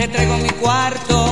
te traigo mi cuarto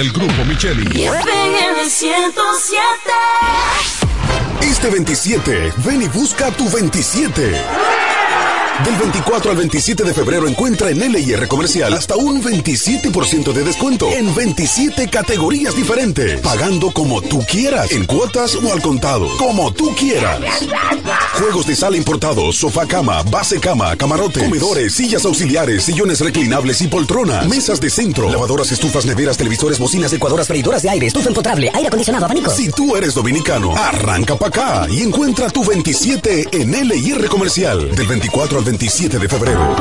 del grupo Micheli. FM 107. Este 27, ven y busca tu 27. Del 24 al 27 de febrero encuentra en LIR Comercial hasta un 27% de descuento en 27 categorías diferentes, pagando como tú quieras, en cuotas o al contado, como tú quieras. Juegos de sala importados, sofá cama, base cama, camarote, comedores, sillas auxiliares, sillones reclinables y poltronas, mesas de centro, lavadoras, estufas, neveras, televisores, bocinas, Licuadoras, freidoras de aire, estufa empotrable, aire acondicionado, abanico. Si tú eres dominicano, arranca pa' acá y encuentra tu 27 en LIR Comercial del 24 al 27 de febrero.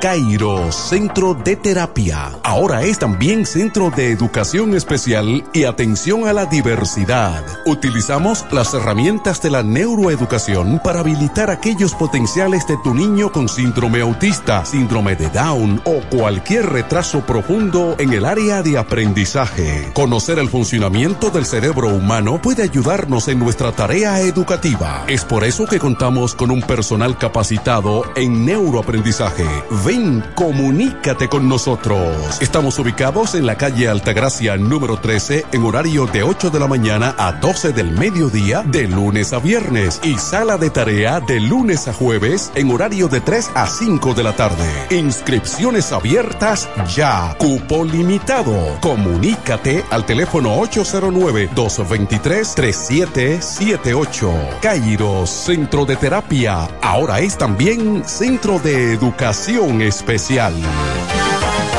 Cairo Centro de Terapia. Ahora es también Centro de Educación Especial y Atención a la Diversidad. Utilizamos las herramientas de la neuroeducación para habilitar aquellos potenciales de tu niño con síndrome autista, síndrome de Down o cualquier retraso profundo en el área de aprendizaje. Conocer el funcionamiento del cerebro humano puede ayudarnos en nuestra tarea educativa. Es por eso que contamos con un personal capacitado en neuroaprendizaje. Ven, comunícate con nosotros. Estamos ubicados en la calle Altagracia número 13 en horario de 8 de la mañana a 12 del mediodía de lunes a viernes y sala de tarea de lunes a jueves en horario de 3 a 5 de la tarde. Inscripciones abiertas ya. Cupo limitado. Comunícate al teléfono 809-223-3778. Cairo Centro de Terapia. Ahora es también Centro de Educación Especial.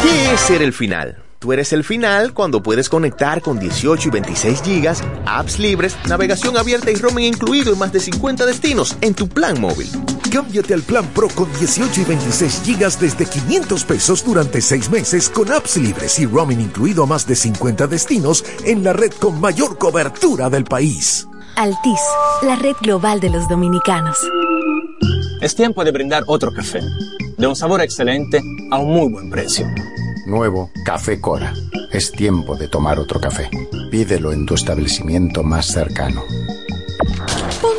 ¿Qué es ser el final? Tú eres el final cuando puedes conectar con 18 y 26 gigas, apps libres, navegación abierta y roaming incluido en más de 50 destinos en tu plan móvil. Cámbiate al plan Pro con 18 y 26 gigas desde 500 pesos durante 6 meses con apps libres y roaming incluido a más de 50 destinos en la red con mayor cobertura del país. Altis, la red global de los dominicanos. Es tiempo de brindar otro café, de un sabor excelente a un muy buen precio. Nuevo Café Cora. Es tiempo de tomar otro café. Pídelo en tu establecimiento más cercano.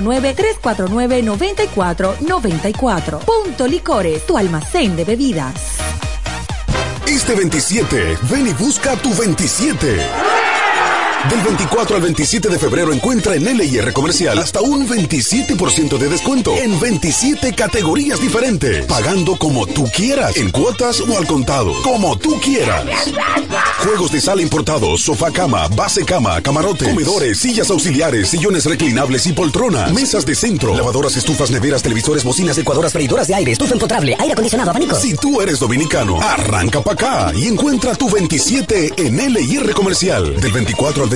809-349-9494. Punto Licores, tu almacén de bebidas. Este 27, ven y busca tu 27. Del 24 al 27 de febrero encuentra en LIR Comercial hasta un 27% de descuento en 27 categorías diferentes, pagando como tú quieras, en cuotas o al contado, como tú quieras. Juegos de sala importados, sofá cama, base cama, camarote, comedores, sillas auxiliares, sillones reclinables y poltronas, mesas de centro, lavadoras, estufas, neveras, televisores, bocinas, licuadoras, freidoras de aire, estufa empotrable, aire acondicionado, abanico. Si tú eres dominicano, arranca para acá y encuentra tu 27 en LIR Comercial del 24 al 27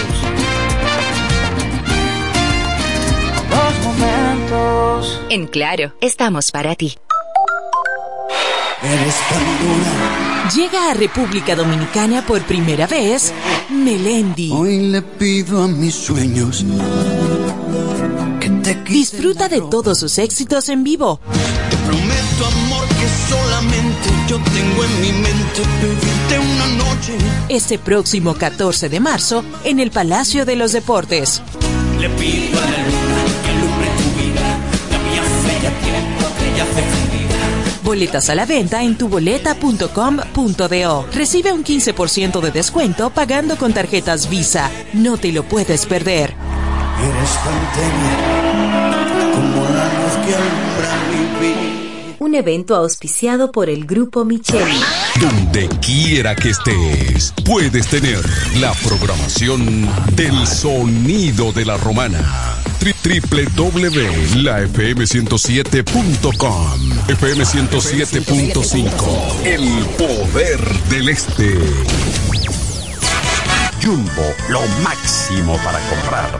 Momentos. En Claro, estamos para ti. Eres Llega a República Dominicana por primera vez Melendi. Hoy le pido a mis sueños que te Disfruta de todos sus éxitos en vivo. Te prometo amor que solamente yo tengo en mi mente pedirte una noche. Este próximo 14 de marzo en el Palacio de los Deportes. Le pido a Boletas a la venta en tuboleta.com.do. Recibe un 15% de descuento pagando con tarjetas Visa. No te lo puedes perder. Eres como la luz que alumbra mi vida. Un evento auspiciado por el Grupo Micheli. Donde quiera que estés, puedes tener la programación del sonido de la romana. Tri- www.lafm107.com FM 107.5 El poder del este. Jumbo, lo máximo para comprar.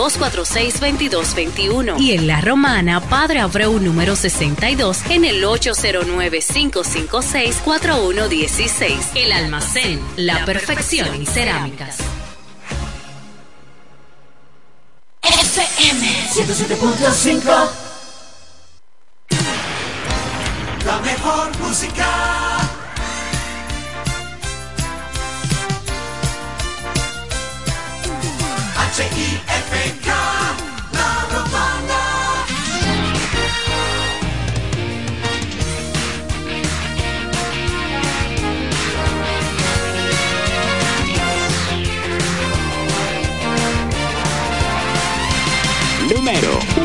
246-2221. Y en La Romana, Padre Abreu número 62 en el 809-556-4116. El almacén, la perfección en cerámicas. FM 107.5 La mejor música H-I-F-K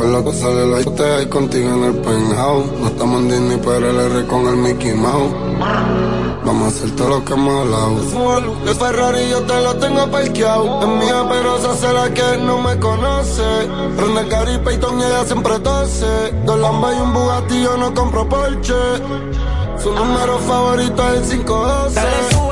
Con la cosa de la botella y contigo en el penthouse. No estamos en Disney, pero el R con el Mickey Mouse. Vamos a hacer todo lo que hemos hablado. El Ferrari yo te lo tengo parqueado. Es mía, pero esa será que no me conoce. Prende Gary Payton y ella siempre tose. Dos Lambas y un Bugatti, yo no compro Porsche. Su número favorito es el 512.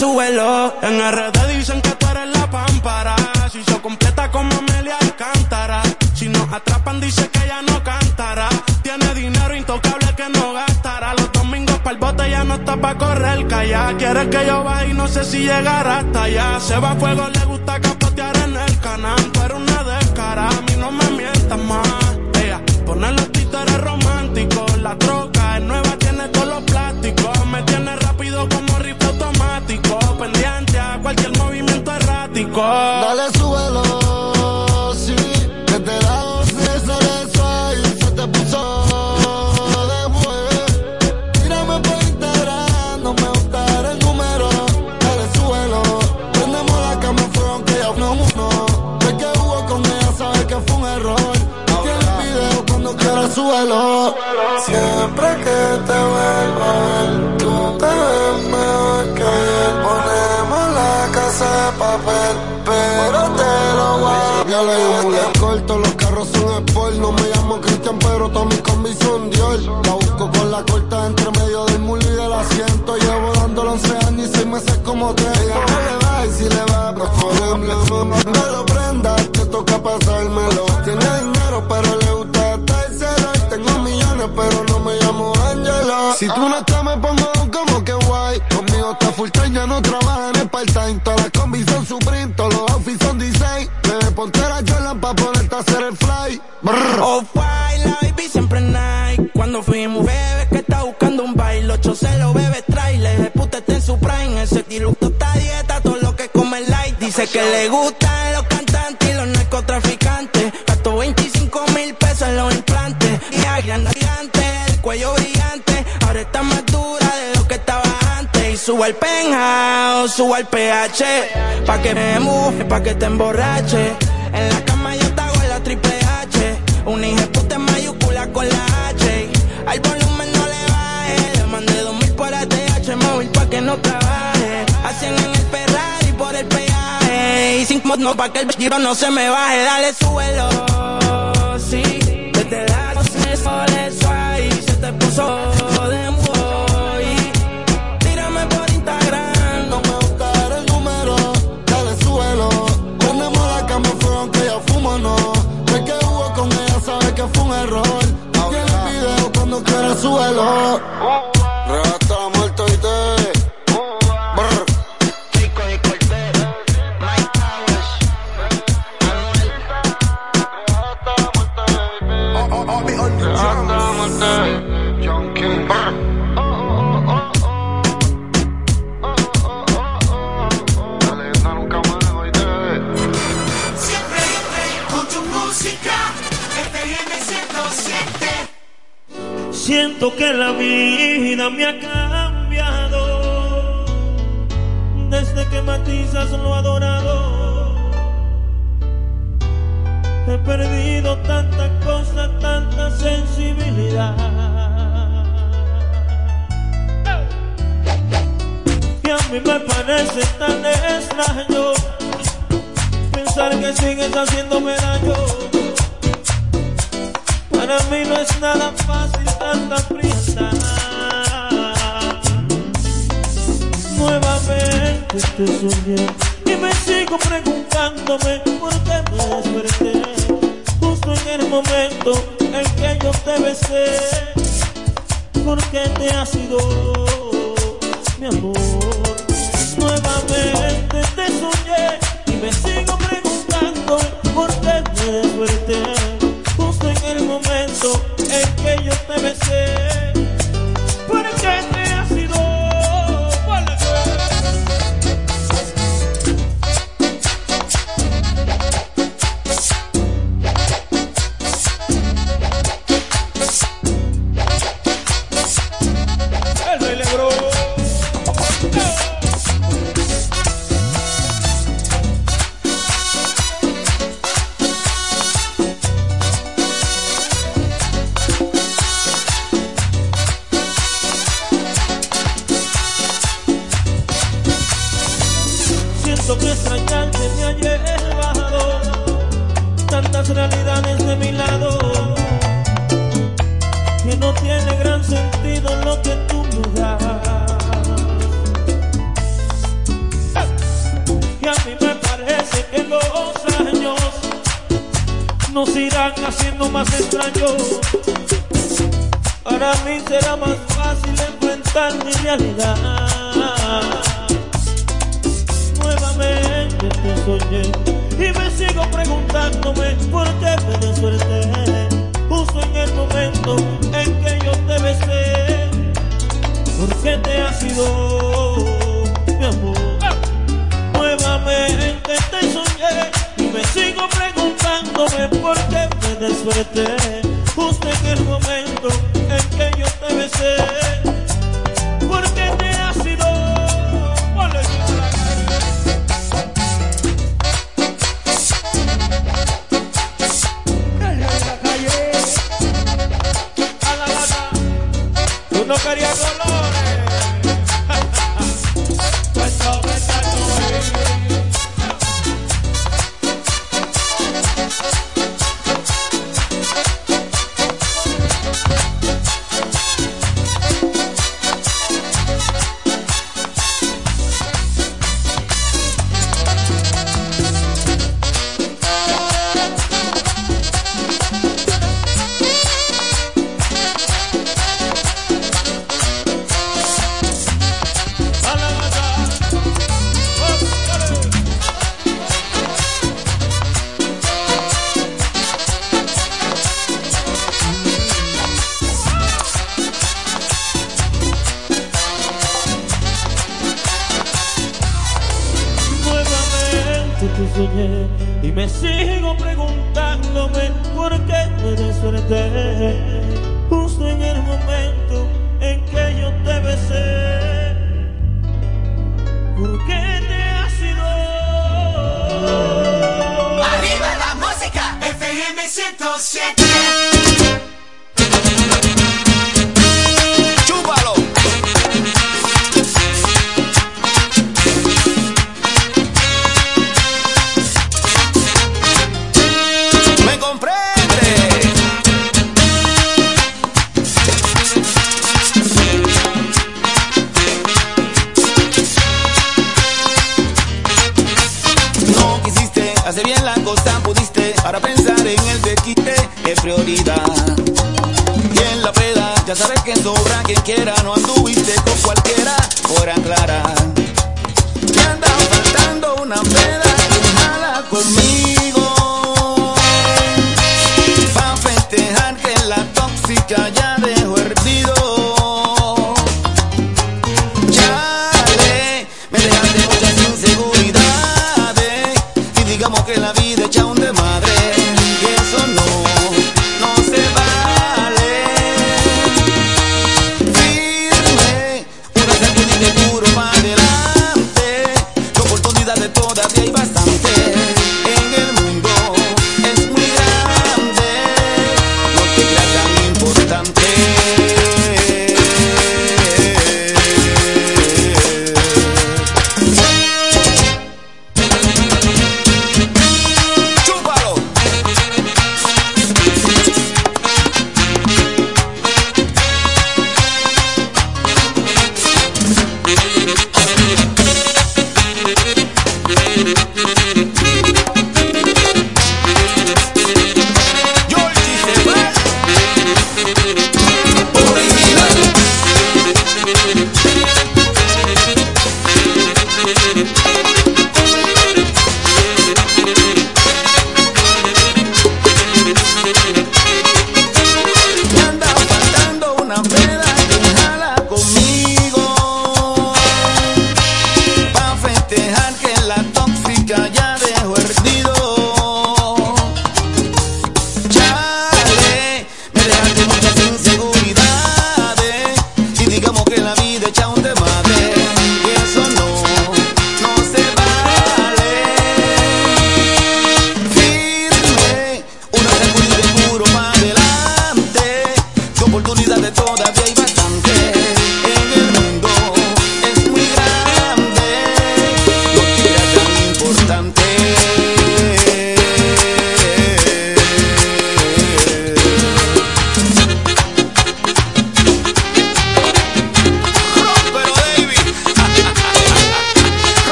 Súbelo. En RD dicen que tú eres la pámpara. Si se completa como Amelia Alcántara. Si nos atrapan, dice que ella no cantará. Tiene dinero intocable que no gastará. Los domingos para el bote ya no está pa' correr calla. Quiere que yo vaya y no sé si llegará hasta allá. Se va a fuego, le gusta capotear en el canal. Pero una descara, a mí no me mientas más. Errático. Dale, voy a Ya le digo que corto, los carros son sport. No me llamo Cristian, pero todas mis combis son Dior. La busco con la corta entre medio del mulo y del asiento. Llevo dándolo 11 años y 6 meses como tres. Ella no le va y si le va, pues podemos. No lo prendas, te toca pasármelo. Tiene dinero, pero le gusta estárselo. Y tengo millones, pero no me llamo Angelo. Si tú no estás, me pongo como que guay. Conmigo está full time, ya no trabaja Oh, la baby siempre night. Cuando fuimos, bebé, que está buscando un baile. 8-0, bebé, trailer. El puta en su prime. Ese dilucto está dieta, todo lo que come light. Dice que le gustan los cantantes y los narcotraficantes. Gastó 25 mil pesos en los implantes. Y agregando gigante, el cuello brillante. Ahora está más dura de lo que estaba antes. Y subo al penthouse, subo al PH. Pa' que me muje, pa' que te emborrache. Y sin no pa' que el giro no se me baje. Dale, súbelo. Sí, desde la 12 sol eso ahí se te puso de muy. Tírame por Instagram. No me gusta dar el número, dale, súbelo. Prendemos la cama fuego aunque ya fumo, no. El que jugó con ella sabe que fue un error. Tiene el video cuando quiera, súbelo. siento que la vida me ha cambiado desde que Matizas lo adorado. He perdido tanta cosa, tanta sensibilidad. Que a mí me parece tan extraño pensar que sigues haciéndome daño. Para mí no es nada fácil. Nuevamente te soñé y me sigo preguntándome por qué me desperté. Justo en el momento en que yo te besé, ¿por qué te has ido, mi amor? Nuevamente te soñé y me sigo preguntando por qué me desperté.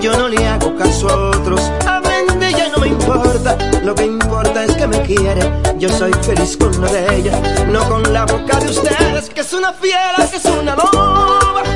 yo no le hago caso a otros. Hablen de ella, no me importa, lo que importa es que me quiere. Yo soy feliz con la de ella, no con la boca de ustedes, que es una fiera, que es una loba.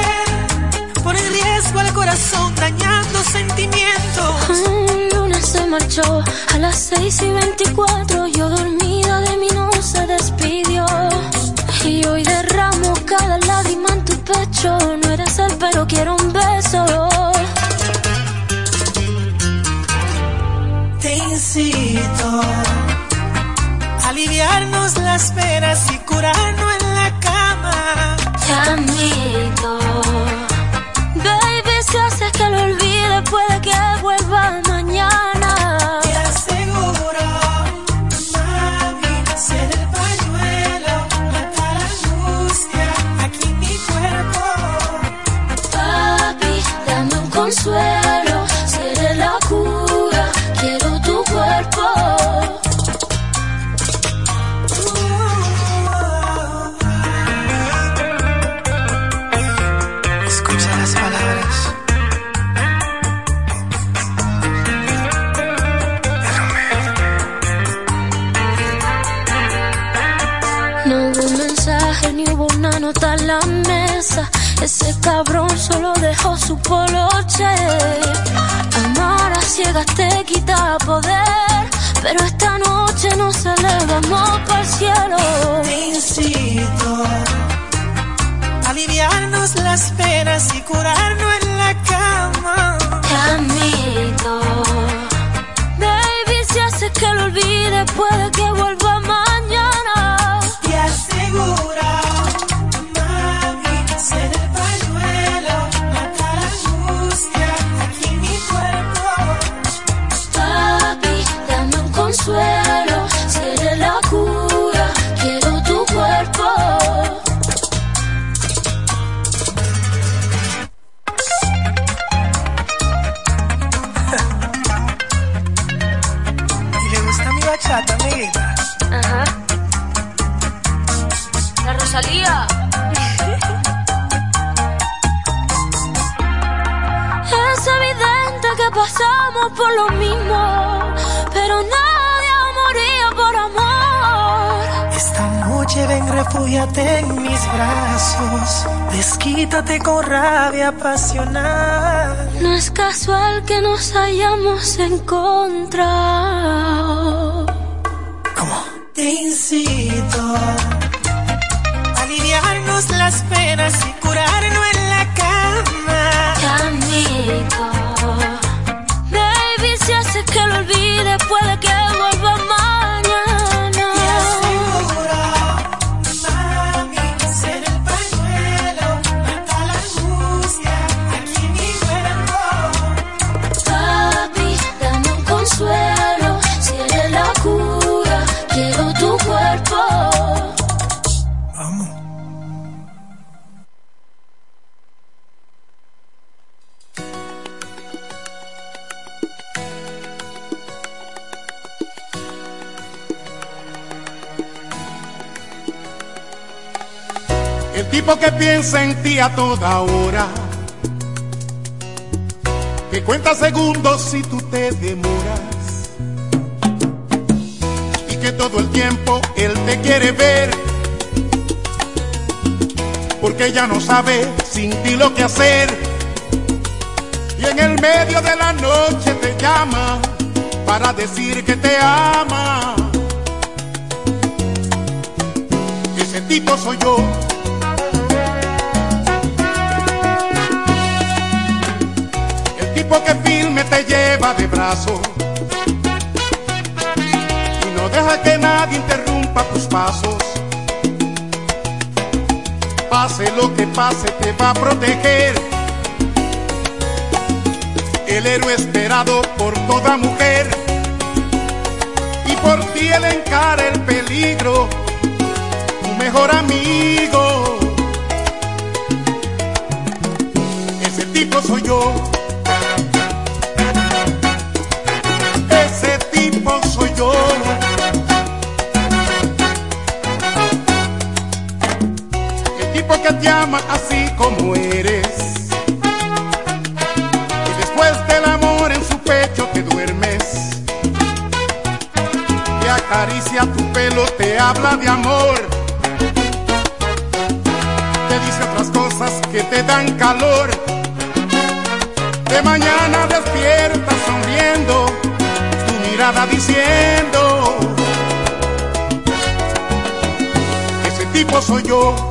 Rasgo el corazón, dañando sentimientos. Un lunes se marchó a las 6 y 24. Yo dormida de mí no se despidió. Y hoy derramo cada lágrima en tu pecho. No eres él, pero quiero un beso. Te incito a aliviarnos las penas y curarnos en la cama. Ya, la mesa. Ese cabrón solo dejó su poloche. Amar a ciegas te quita poder. Pero esta noche nos elevamos para el cielo. Te incito a aliviarnos las penas y curarnos en la cama. Te admito. Baby, si hace que lo olvide, puede que pasamos por lo mismo, pero nadie moría por amor. Esta noche ven, refúgiate en mis brazos. Desquítate con rabia pasional. No es casual que nos hayamos encontrado. Te incito a aliviarnos las penas y curarnos en la cama. Te. Si hace que lo olvide, puede que vuelva mañana. Tipo que piensa en ti a toda hora. Que cuenta segundos si tú te demoras. Y que todo el tiempo él te quiere ver. Porque ya no sabe sin ti lo que hacer. Y en el medio de la noche te llama para decir que te ama. Ese tipo soy yo. Tipo que firme te lleva de brazo y no deja que nadie interrumpa tus pasos. Pase lo que pase, te va a proteger. El héroe esperado por toda mujer y por ti él encara el peligro, tu mejor amigo. Ese tipo soy yo. Te ama así como eres. Y después del amor en su pecho te duermes. Te acaricia tu pelo, te habla de amor. Te dice otras cosas que te dan calor. De mañana despiertas sonriendo, tu mirada diciendo, ese tipo soy yo.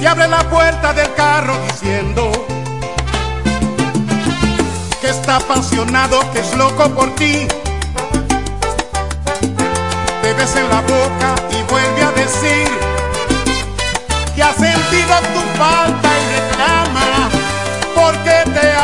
Te abre la puerta del carro diciendo que está apasionado, que es loco por ti. Te besa en la boca y vuelve a decir que ha sentido tu falta y ama, porque te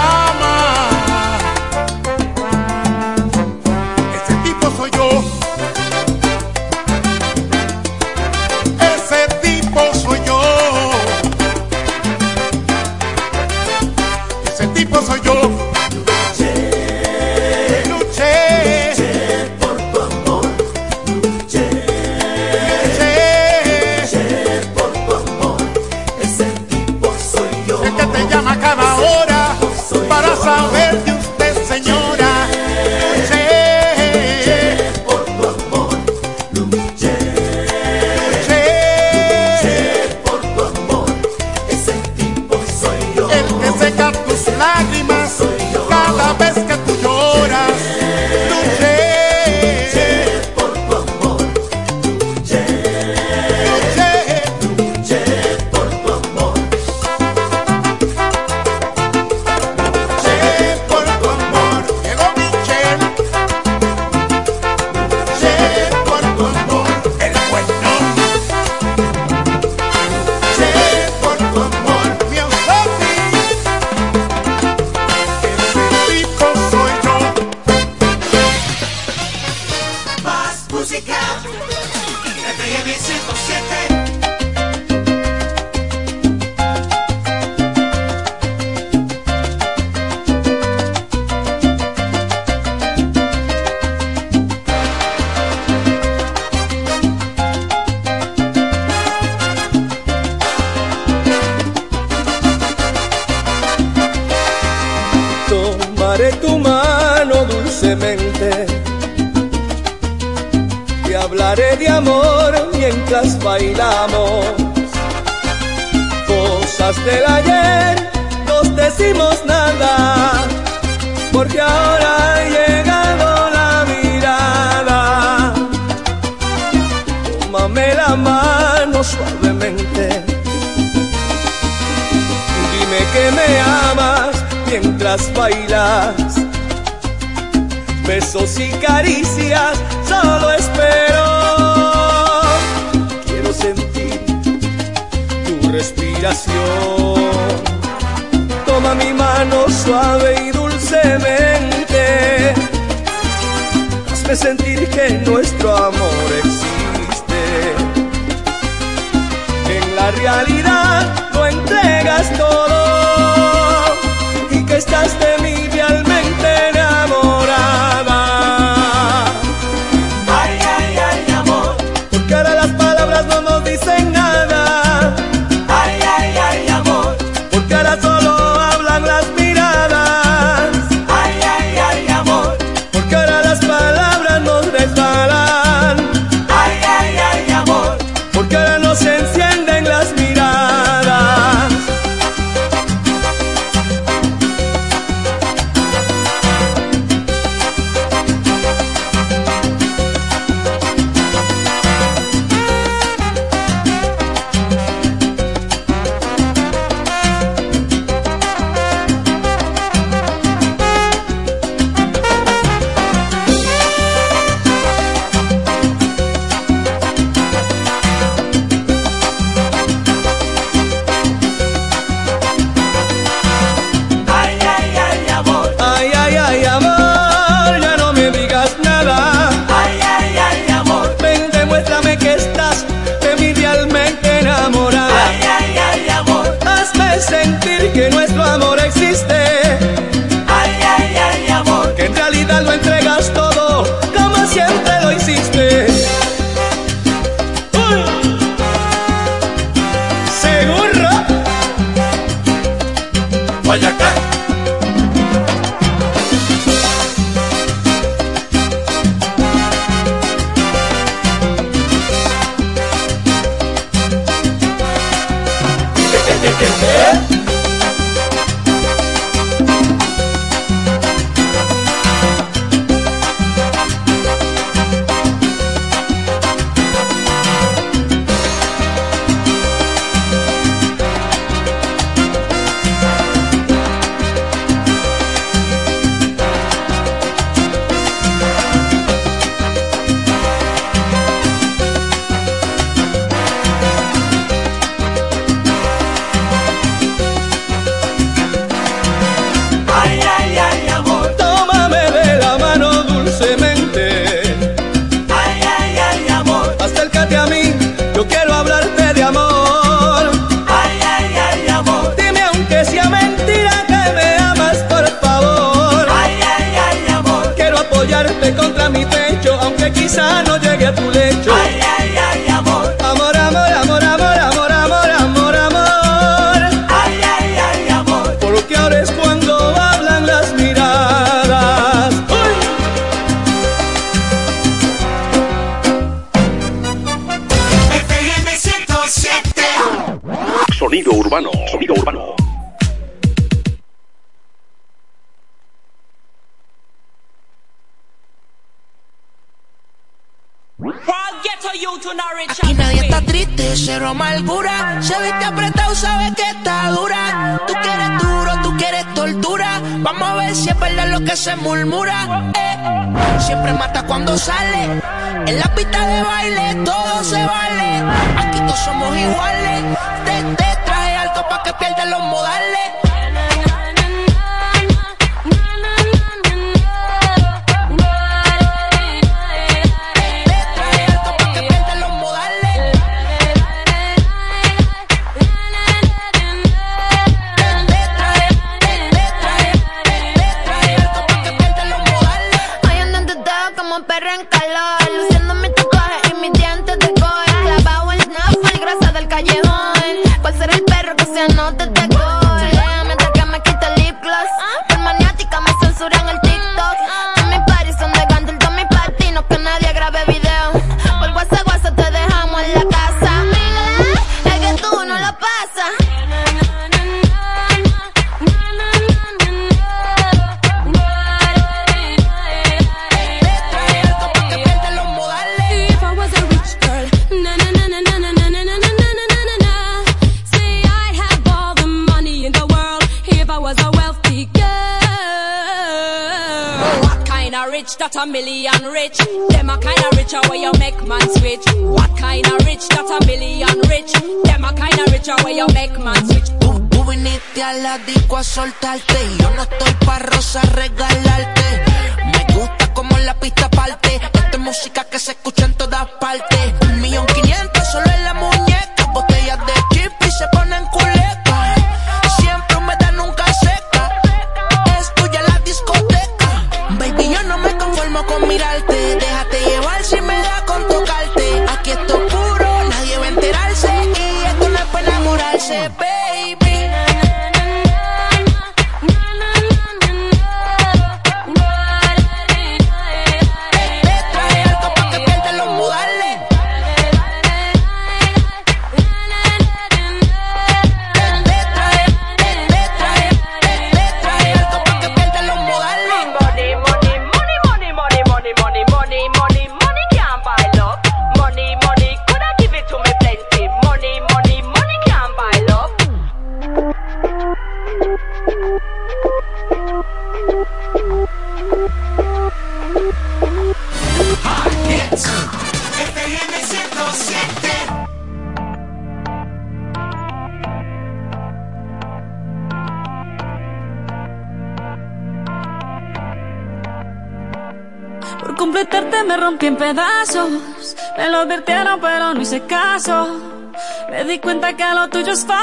million rich. Them a kinda richer where you make man switch. What kinda rich that a million rich? Them a kinda richer where you make man switch. Tú, tú viniste a la disco a soltar.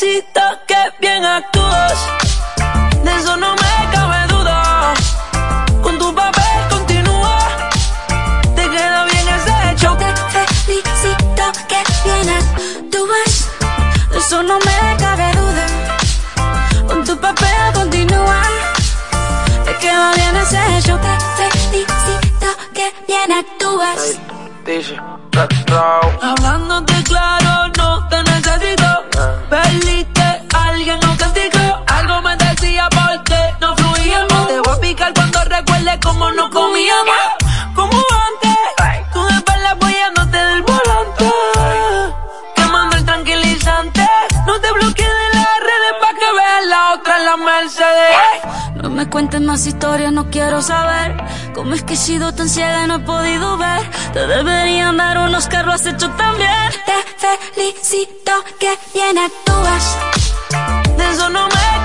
see acuerdas cómo no comíamos? Como antes, tú de espalda apoyándote del volante. Quemando el tranquilizante. No te bloquees de las redes pa' que veas la otra en la Mercedes. No me cuentes más historias, no quiero saber. ¿Cómo es que he sido tan ciega y no he podido ver? Te deberían dar un Oscar, lo has hecho también. Te felicito que bien actúas. De eso no me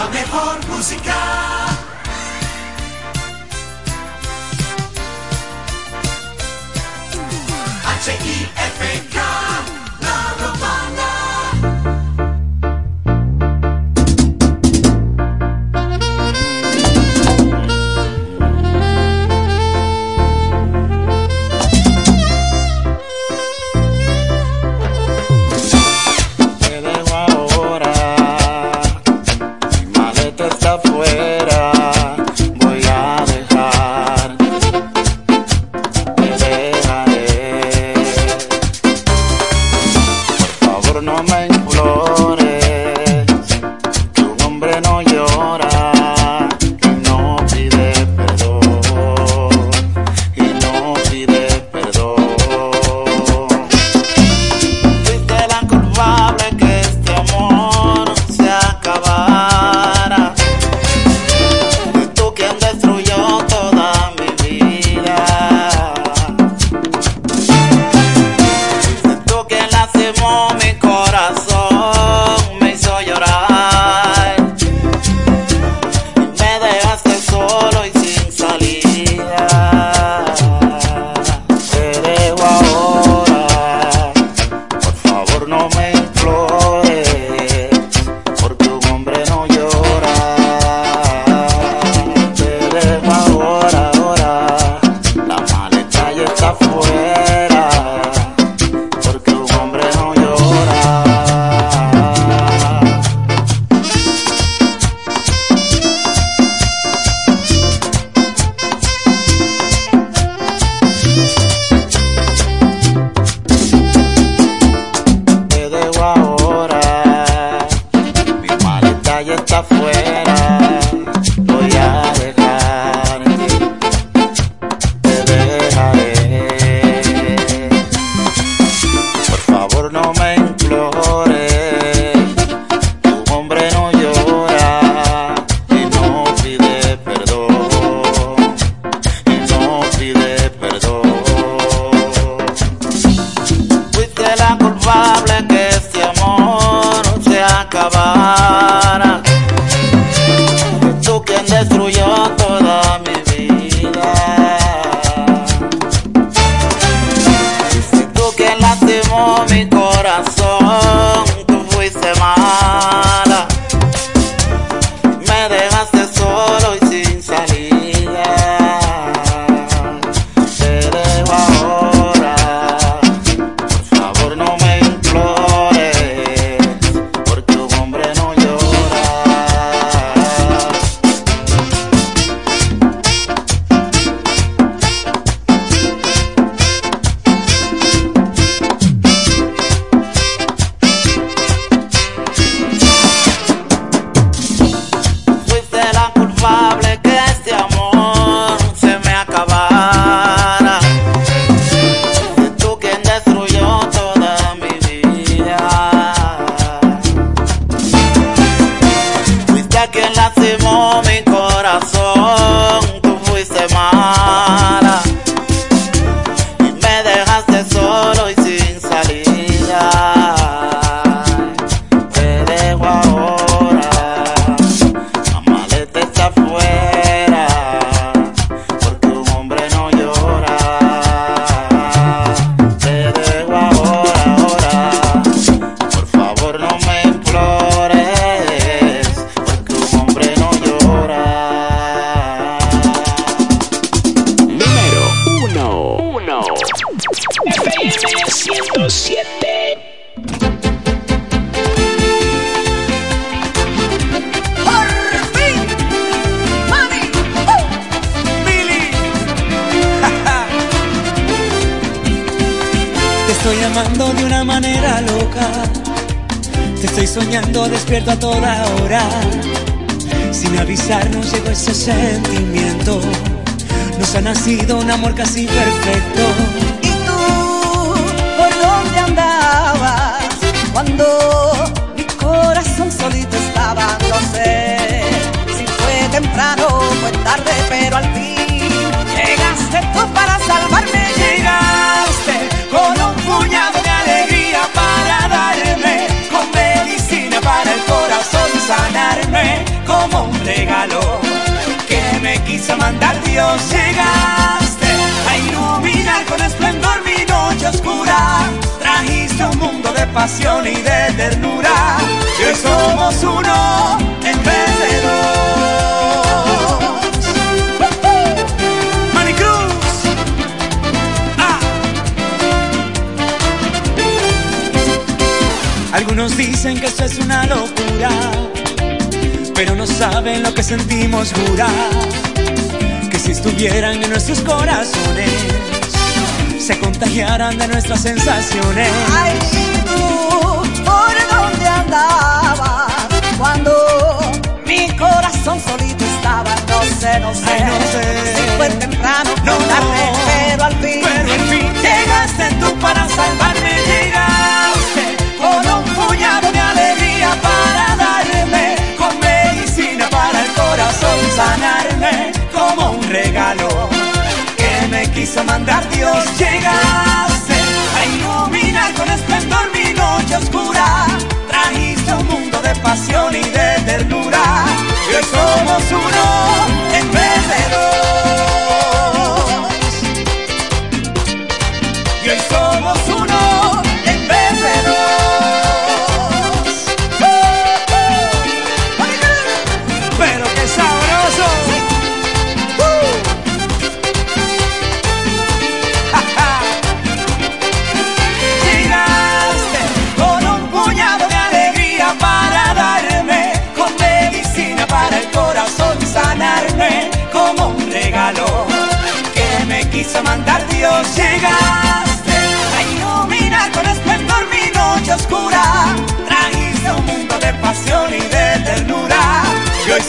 La mejor música.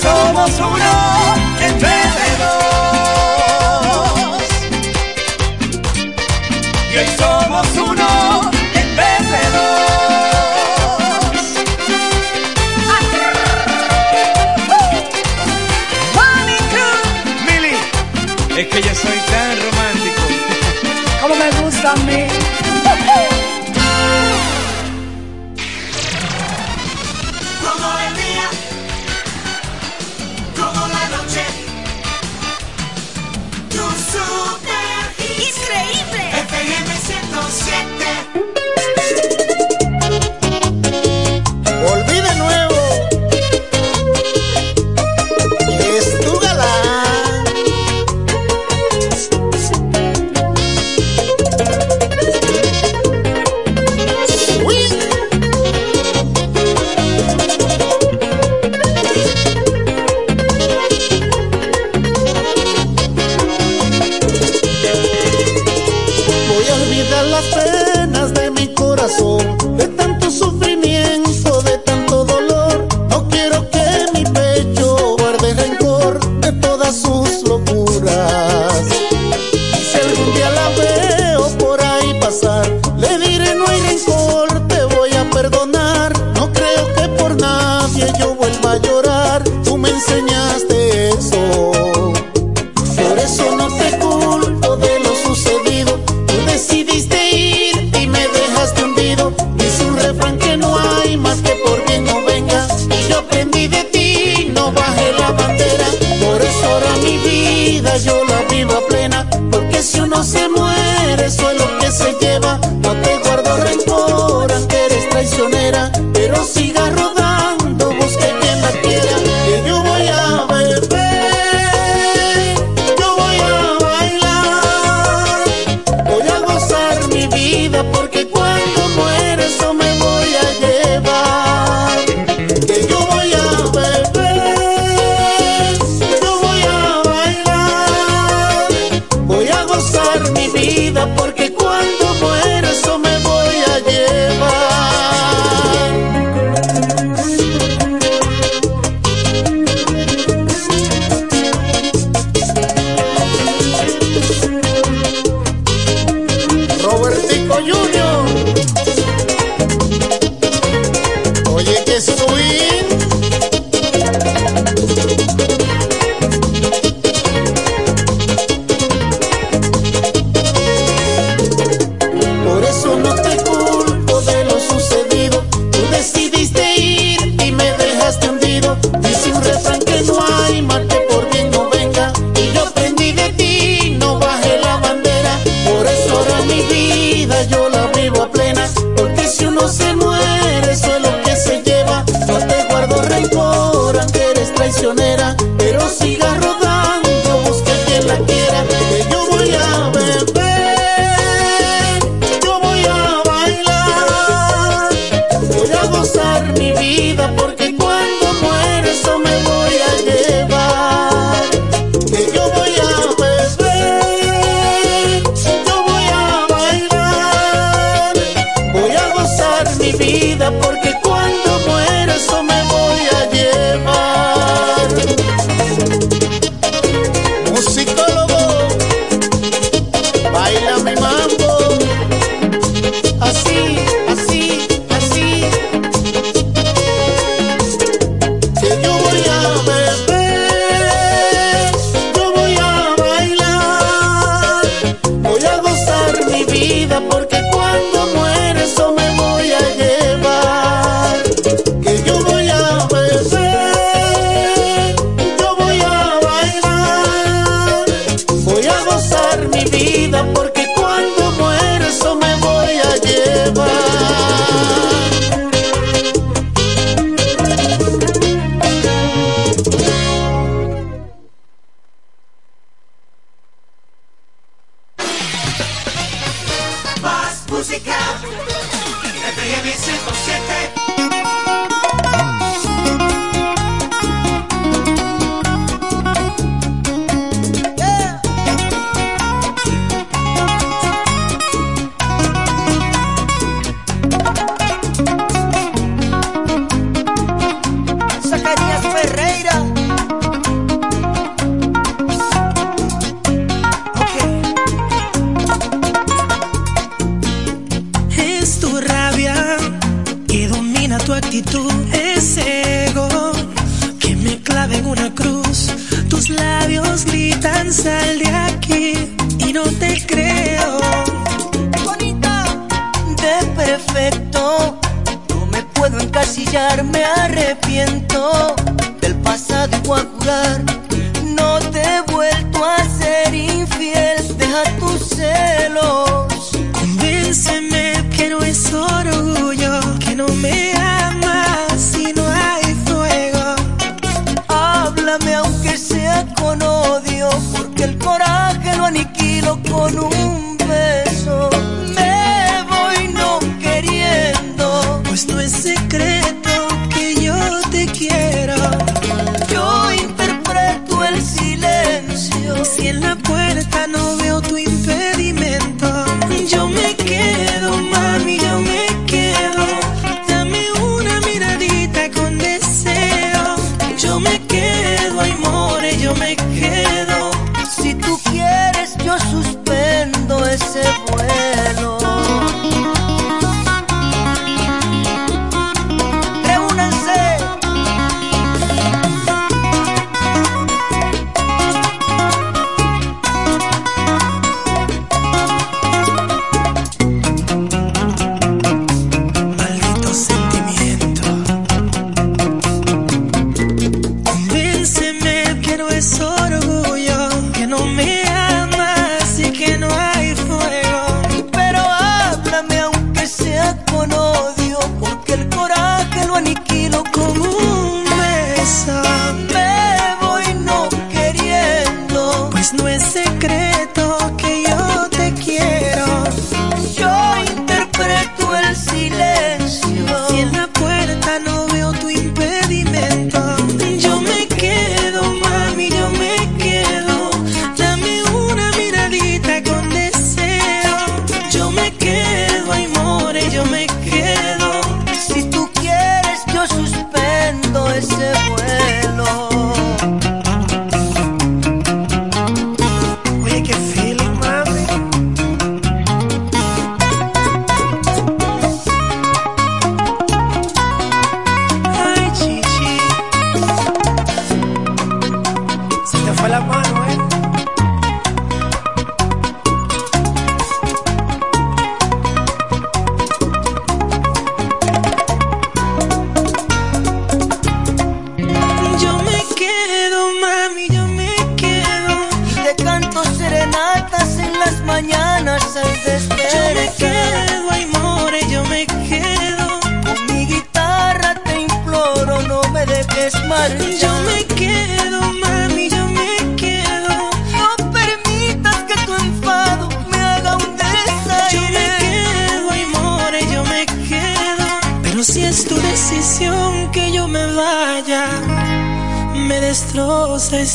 Somos uno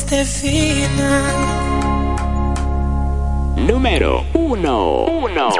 Este Número 1. 1.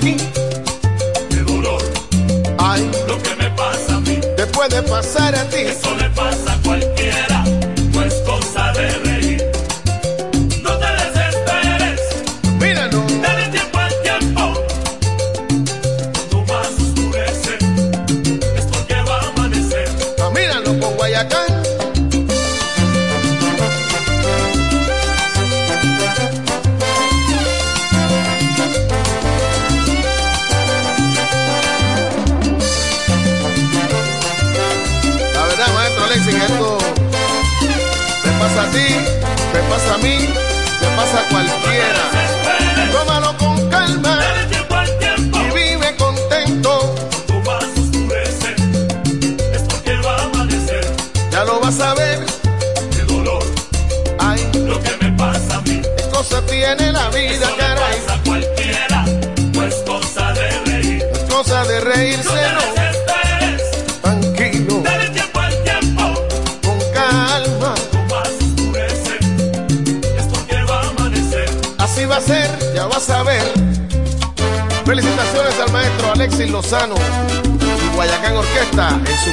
ti. Dolor, ay, lo que me pasa a mí, te puede pasar a ti.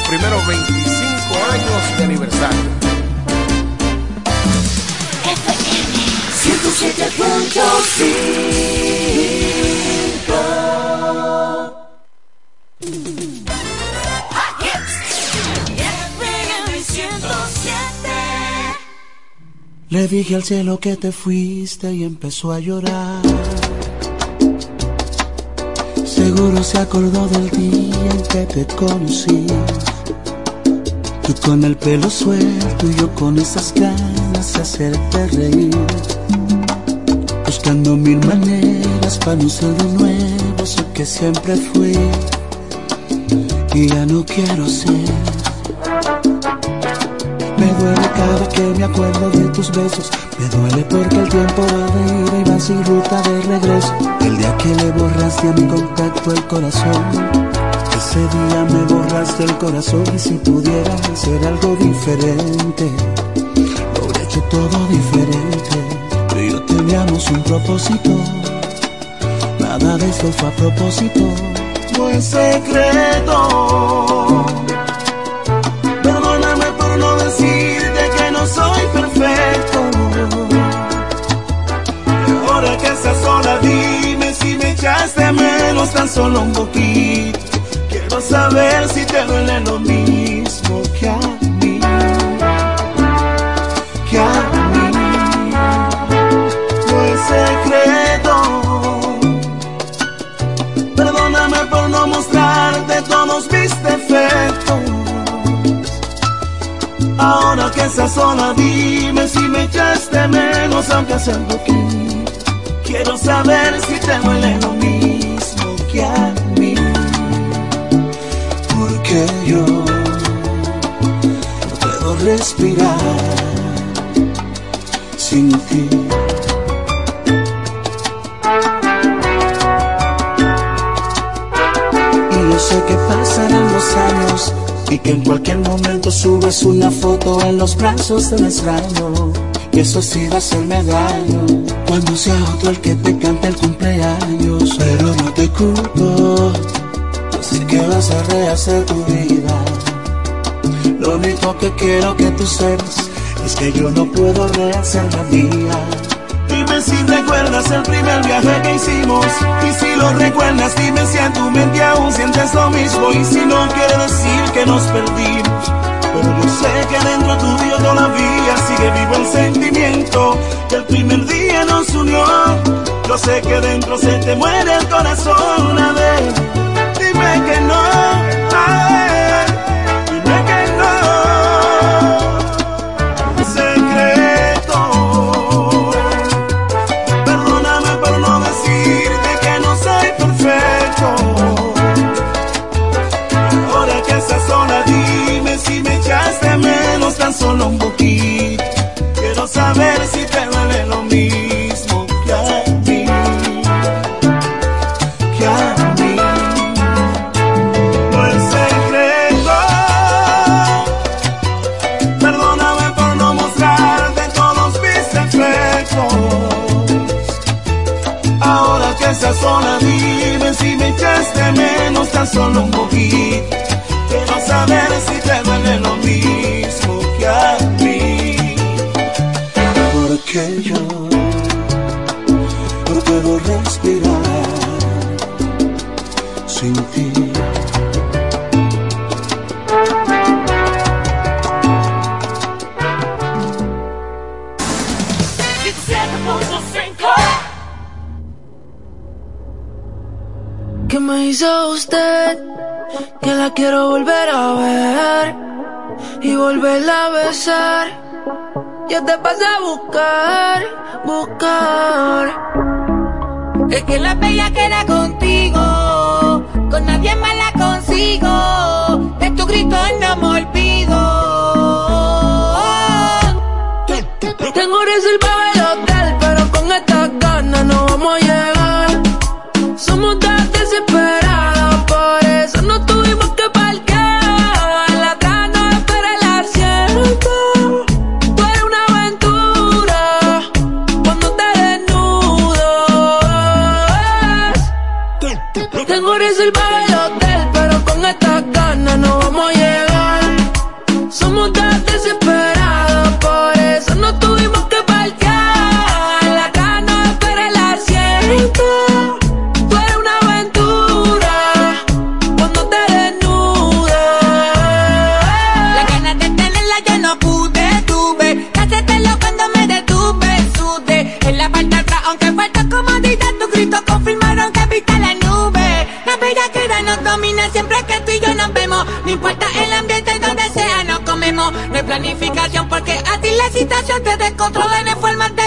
primeros 25 años de aniversario. Le dije al cielo que te fuiste y empezó a llorar. Seguro se acordó del día en que te conocí. Tú con el pelo suelto y yo con esas ganas de hacerte reír. Buscando mil maneras para no ser de nuevo eso que siempre fui. Y ya no quiero ser. Me duele cada que me acuerdo de tus besos. Me duele porque el tiempo va de ida y va sin ruta de regreso. El día que le borraste a mi contacto el corazón. Ese día me borraste el corazón y si pudiera hacer algo diferente, lo hubiera hecho todo diferente. Tú y yo teníamos un propósito, nada de esto fue a propósito. No es secreto. Perdóname por no decirte que no soy perfecto. Ahora que estás sola, dime si me echaste menos tan solo un poquito. Saber si te duele lo mismo que a mí. Que a mí. No es secreto. Perdóname por no mostrarte todos mis defectos. Ahora que estás sola, dime si me echaste menos, aunque sea un poquito. Quiero saber si te duele lo mismo que a mí. Porque yo no puedo respirar sin ti. Y yo sé que pasarán los años y que en cualquier momento subes una foto en los brazos de un extraño. Y eso sí va a hacerme daño cuando sea otro el que te cante el cumpleaños. Pero no te culpo, que vas rehacer tu vida. Lo único que quiero que tú sepas es que yo no puedo rehacer la mía. Dime si recuerdas el primer viaje que hicimos Y si lo recuerdas dime si en tu mente aún sientes lo mismo Y si no quiere decir que nos perdimos Pero yo sé que dentro tuyo todavía sigue vivo el sentimiento Que el primer día nos unió Yo sé que dentro se te muere el corazón A ver, solo un poquito. Quiero volver a ver y volverla a besar. Yo te pasé a buscar, buscar. Es que la bella que era contigo, con nadie más la consigo.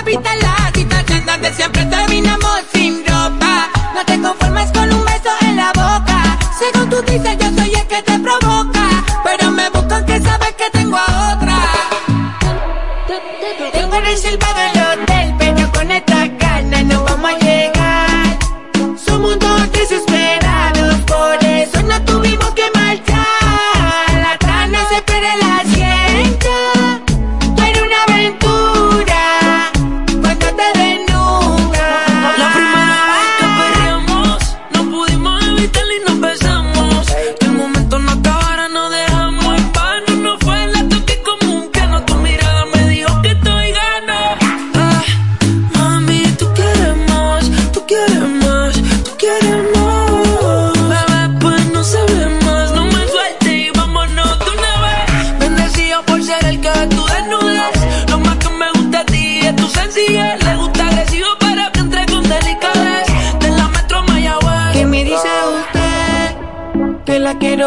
capitalac y tachandan de siempre.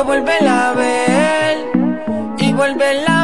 quiero volverla a ver y volverla a ver.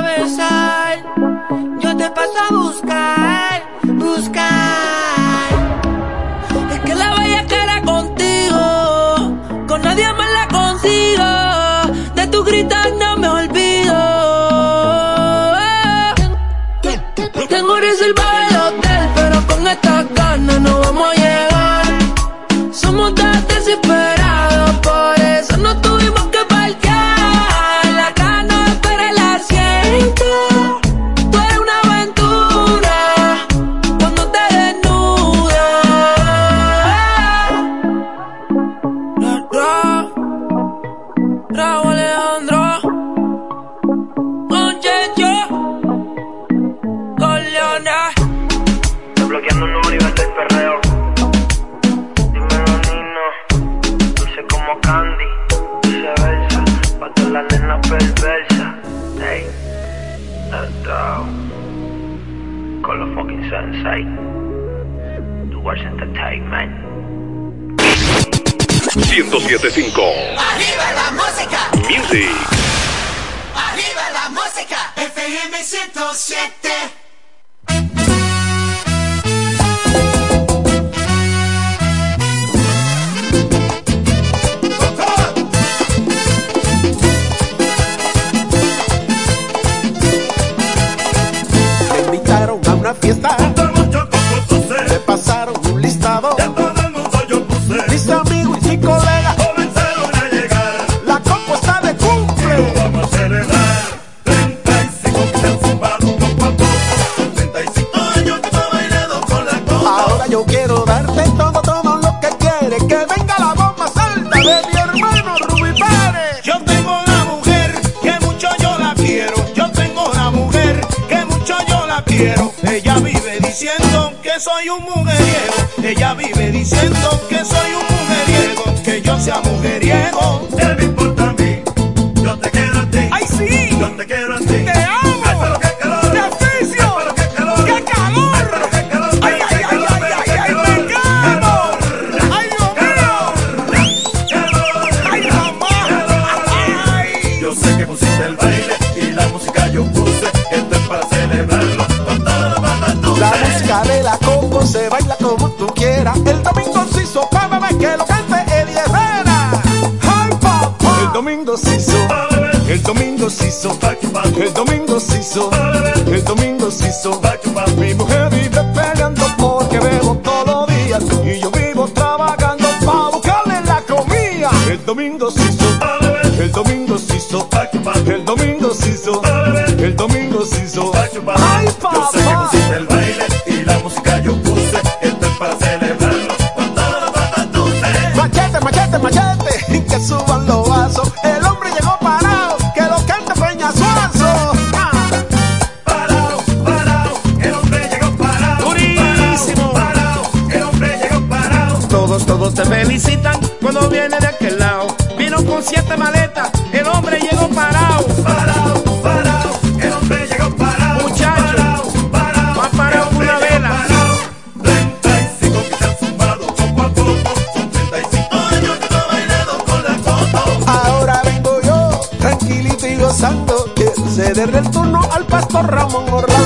Al pastor Ramón Orlando.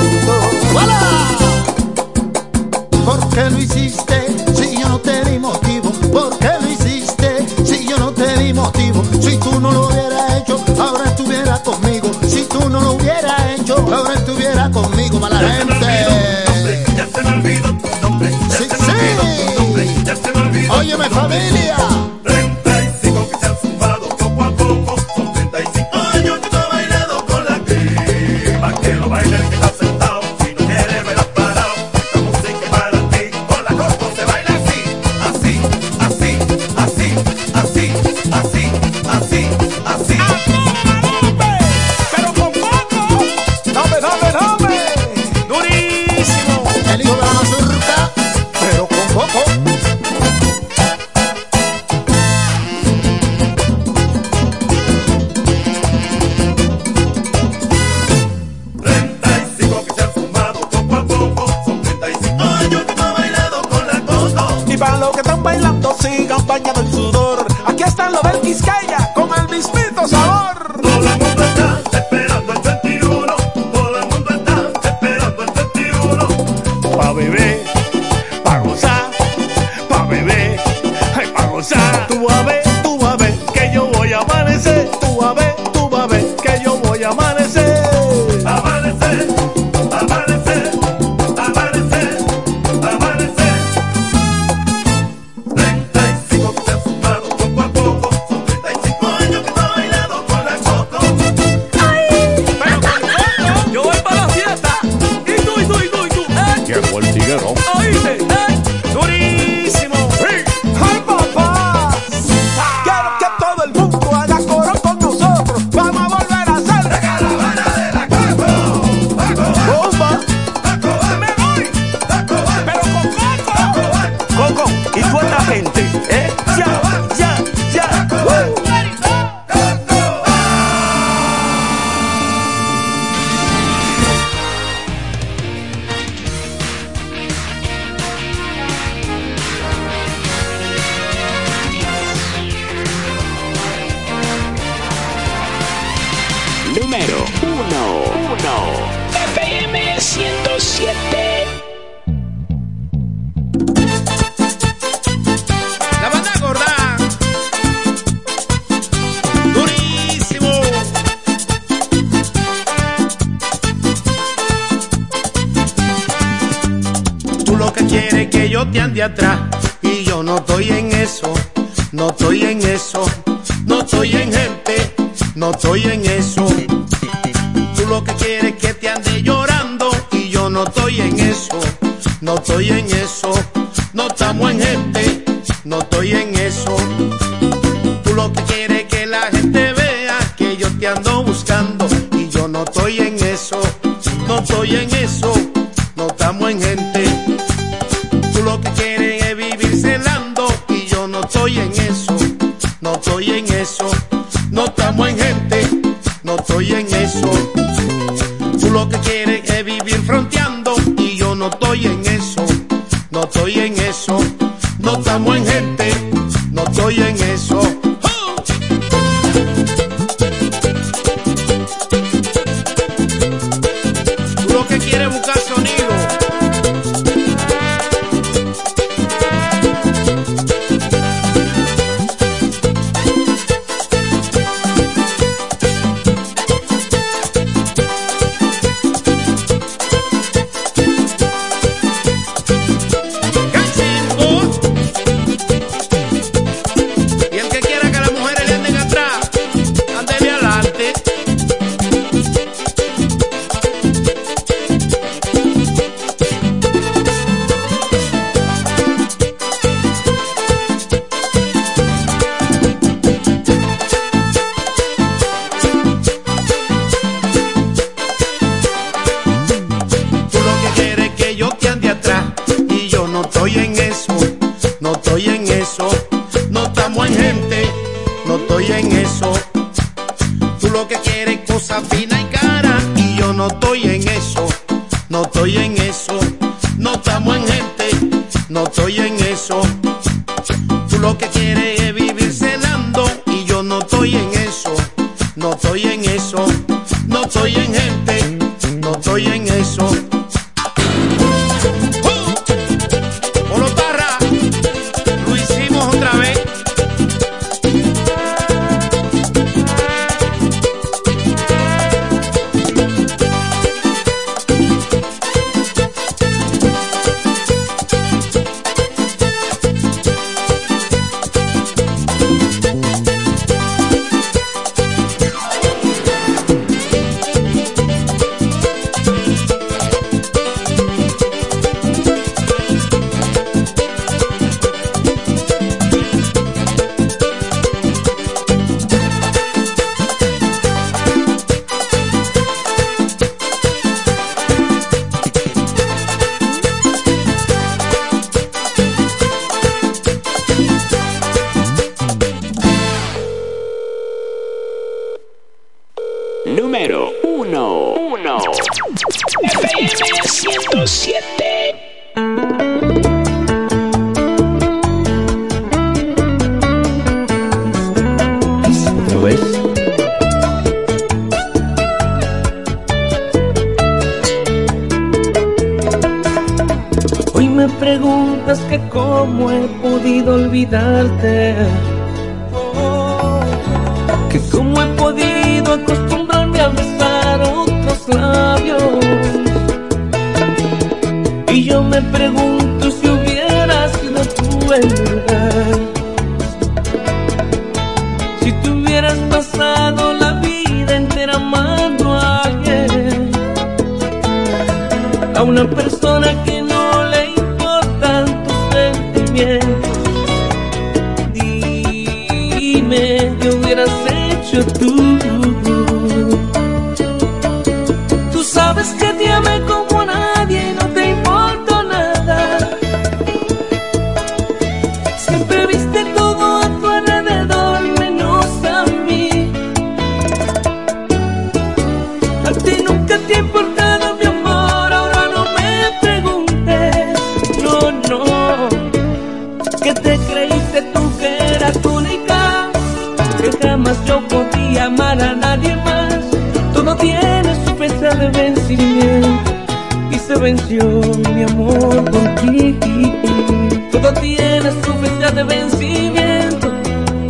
De vencimiento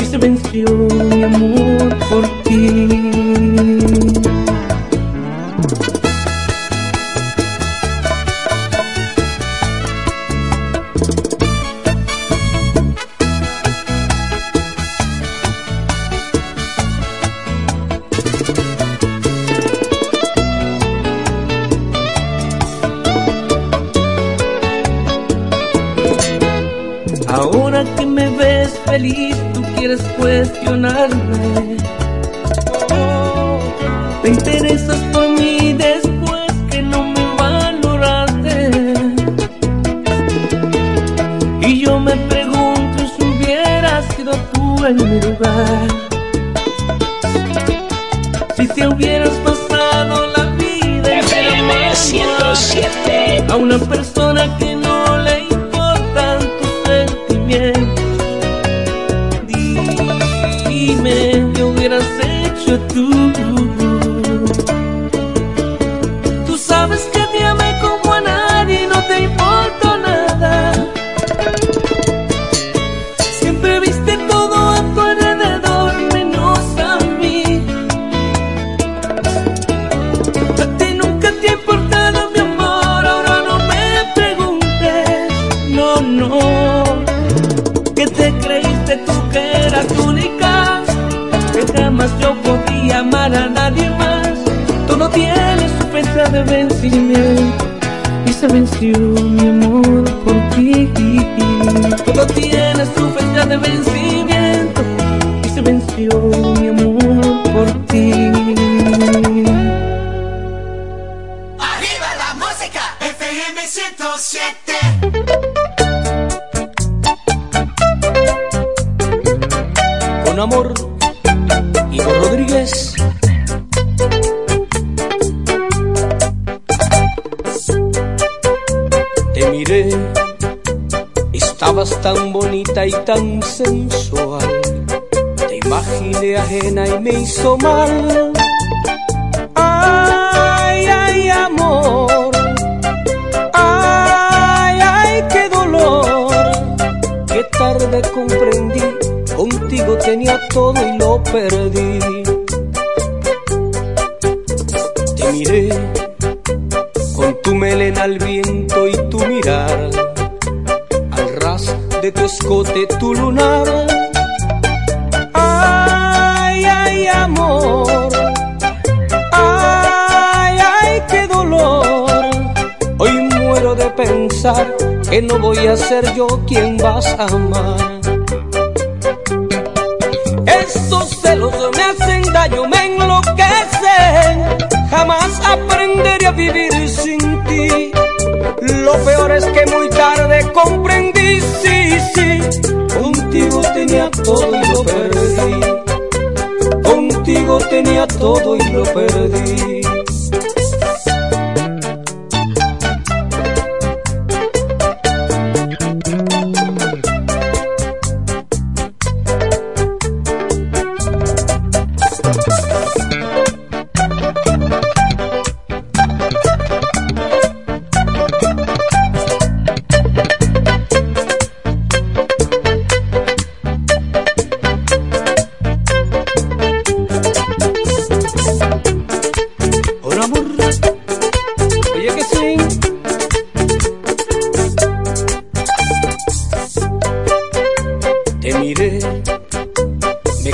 y se venció mi amor por ti.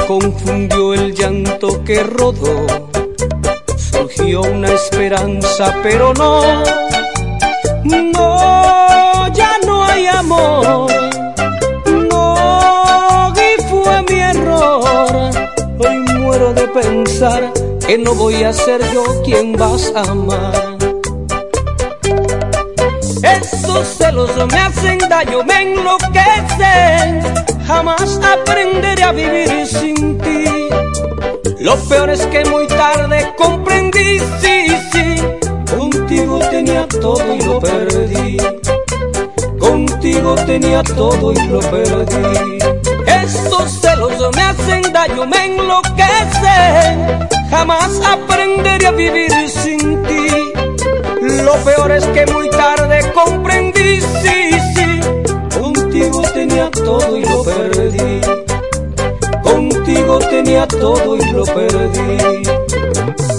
confundió el llanto que rodó. Surgió una esperanza, pero no, no, ya no hay amor. No, y fue mi error. Hoy muero de pensar que no voy a ser yo quien vas a amar. Estos celos me hacen daño, me enloquecen jamás aprenderé a vivir sin ti. Lo peor es que muy tarde comprendí, sí, sí, contigo tenía todo y lo perdí. Contigo tenía todo y lo perdí. Estos celos me hacen daño, me enloquecen. Jamás aprenderé a vivir sin ti. Lo peor es que muy tarde comprendí, sí Contigo tenía todo y lo perdí. Contigo tenía todo y lo perdí.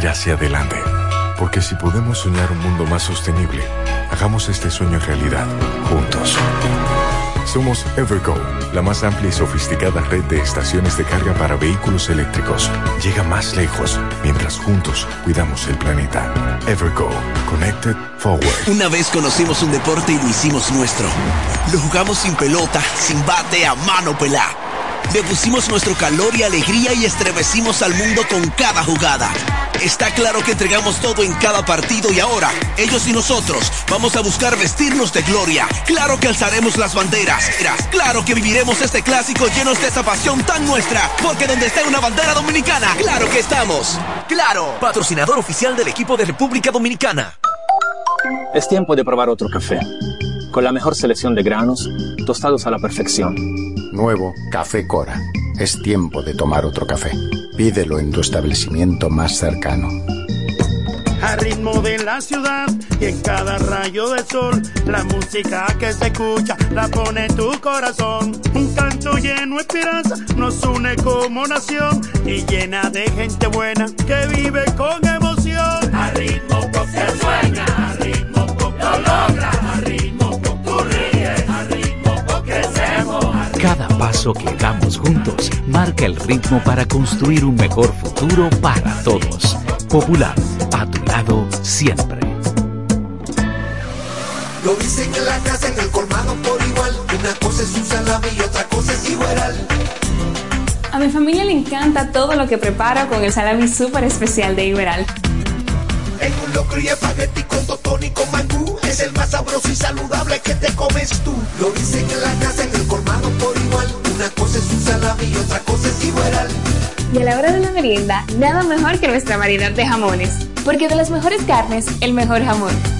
Seguir hacia adelante. Porque si podemos soñar un mundo más sostenible, hagamos este sueño realidad, juntos. Somos Evergo, la más amplia y sofisticada red de estaciones de carga para vehículos eléctricos. Llega más lejos mientras juntos cuidamos el planeta. Evergo, Connected Forward. Una vez conocimos un deporte y lo hicimos nuestro. Lo jugamos sin pelota, sin bate, a mano pelá. Le nuestro calor y alegría y estremecimos al mundo con cada jugada. Está claro que entregamos todo en cada partido y ahora, ellos y nosotros, vamos a buscar vestirnos de gloria. Claro que alzaremos las banderas. Claro que viviremos este clásico llenos de esa pasión tan nuestra. Porque donde está una bandera dominicana, claro que estamos. Claro, patrocinador oficial del equipo de República Dominicana. Es tiempo de probar otro café. Con la mejor selección de granos, tostados a la perfección. Nuevo Café Cora. Es tiempo de tomar otro café. Pídelo en tu establecimiento más cercano. Al ritmo de la ciudad y en cada rayo de sol, la música que se escucha la pone en tu corazón. Un canto lleno de esperanza nos une como nación y llena de gente buena que vive con emoción. Al ritmo que sueña, al paso que damos juntos marca el ritmo para construir un mejor futuro para todos. Popular, a tu lado siempre. Lo dicen en la casa, en el colmado por igual. Una cosa es un salami y otra cosa es igual. A mi familia le encanta todo lo que preparo con el salami súper especial de Iberal. En un locro y espagueti con totón y con mangú. Es el más sabroso y saludable que te comes tú. Lo dicen en la casa, en el colmado por igual. Una cosa es un salami y otra cosa es igual. Y a la hora de la merienda, nada mejor que nuestra variedad de jamones. Porque de las mejores carnes, el mejor jamón.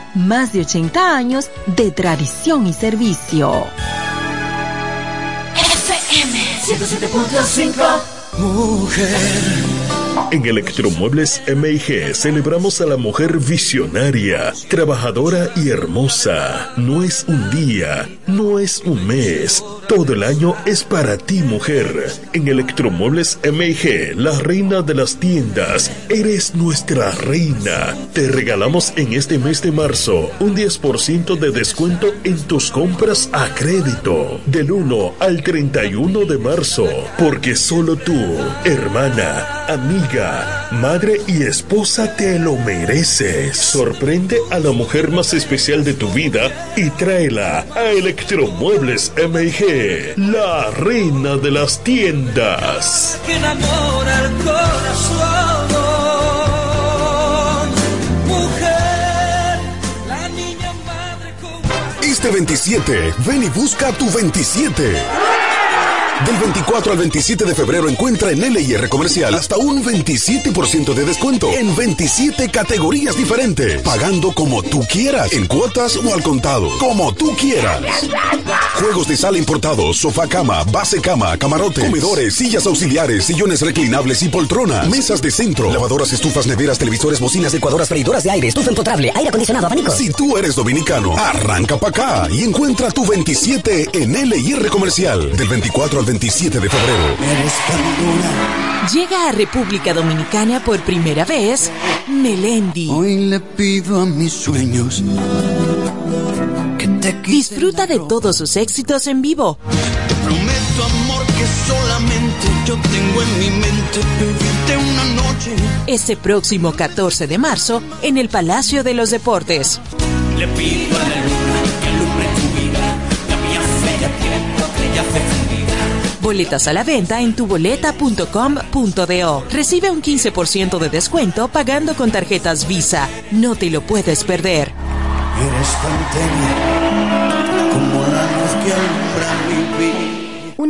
más de 80 años de tradición y servicio. FM 107.5 Mujer. En Electromuebles MIG celebramos a la mujer visionaria, trabajadora y hermosa. No es un día, no es un mes. Todo el año es para ti, mujer. En Electromuebles MIG, la reina de las tiendas, eres nuestra reina. Te regalamos en este mes de marzo un 10% de descuento en tus compras a crédito. Del 1 al 31 de marzo. Porque solo tú, hermana, amiga, madre y esposa te lo mereces. Sorprende a la mujer más especial de tu vida y tráela a Electromuebles MG, la reina de las tiendas. Que enamora el corazón, mujer, la niña madre. Este 27, ven y busca tu 27. Del 24 al 27 de febrero encuentra en LIR Comercial hasta un 27% de descuento en 27 categorías diferentes, pagando como tú quieras, en cuotas o al contado, como tú quieras. Juegos de sala importados, sofá cama, base cama, camarote, comedores, sillas auxiliares, sillones reclinables y poltronas, mesas de centro, lavadoras, estufas, neveras, televisores, bocinas, licuadoras, freidoras de aire, estufa empotrable, aire acondicionado, abanico. Si tú eres dominicano, arranca para acá y encuentra tu 27 en LIR Comercial del 24 al 27 de febrero. Llega a República Dominicana por primera vez Melendi. Hoy le pido a mis sueños que te Disfruta de todos sus éxitos en vivo. prometo amor que solamente yo tengo en mi mente pedirte una noche. Ese próximo 14 de marzo en el Palacio de los Deportes. Le pido a la luna Boletas a la venta en tuboleta.com.do. Recibe un 15% de descuento pagando con tarjetas Visa. No te lo puedes perder. Eres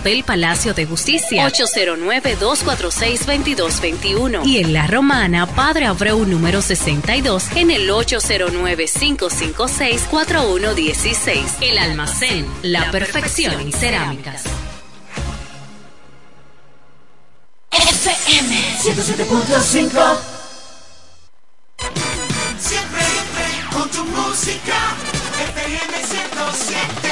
del Palacio de Justicia. 809-246-2221. Y en La Romana, Padre Abreu, número 62, en el 809-556-4116. El almacén, la perfección en cerámicas. FM 107.5 Siempre con tu música FM 107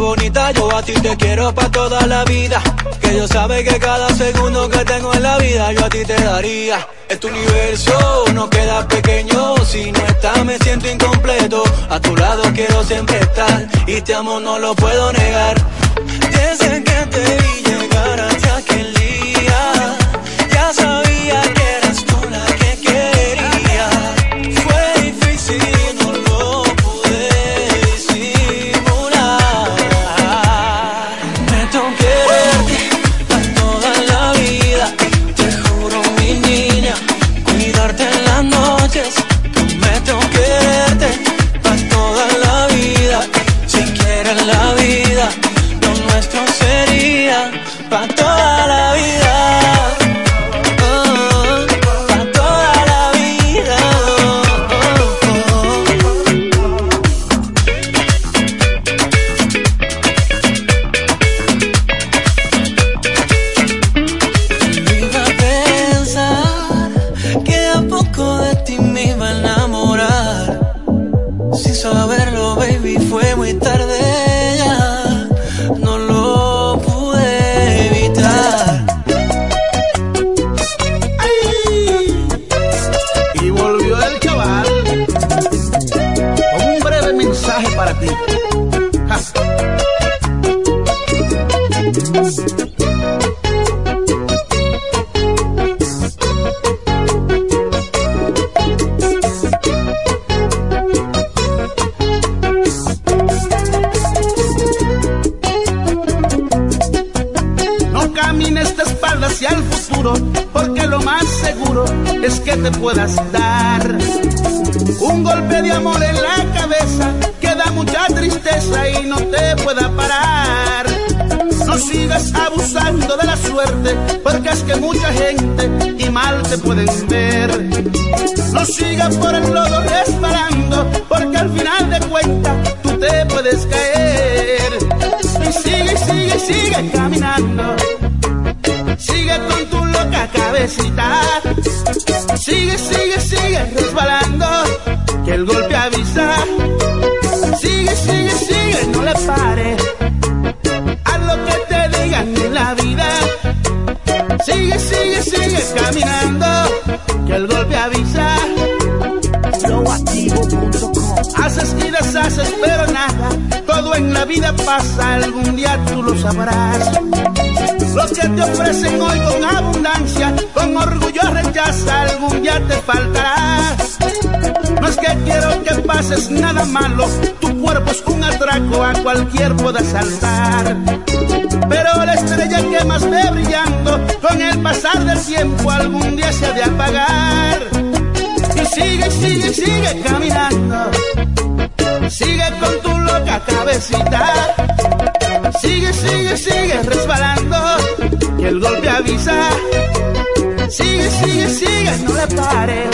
Bonita, yo a ti te quiero pa' toda la vida. Que Dios sabe que cada segundo que tengo en la vida yo a ti te daría. Es tu universo, no queda pequeño. Si no estás, me siento incompleto. A tu lado quiero siempre estar. Y este te amo, no lo puedo negar. Desde que te vi, te faltará. No es que quiero que pases nada malo, tu cuerpo es un atraco, a cualquier pueda saltar. Pero la estrella que más ve brillando, con el pasar del tiempo algún día se ha de apagar. Y sigue, sigue, sigue caminando. Sigue con tu loca cabecita. Sigue, sigue, sigue resbalando. Que el golpe avisa Sigue, sigue, sigue, no le pare.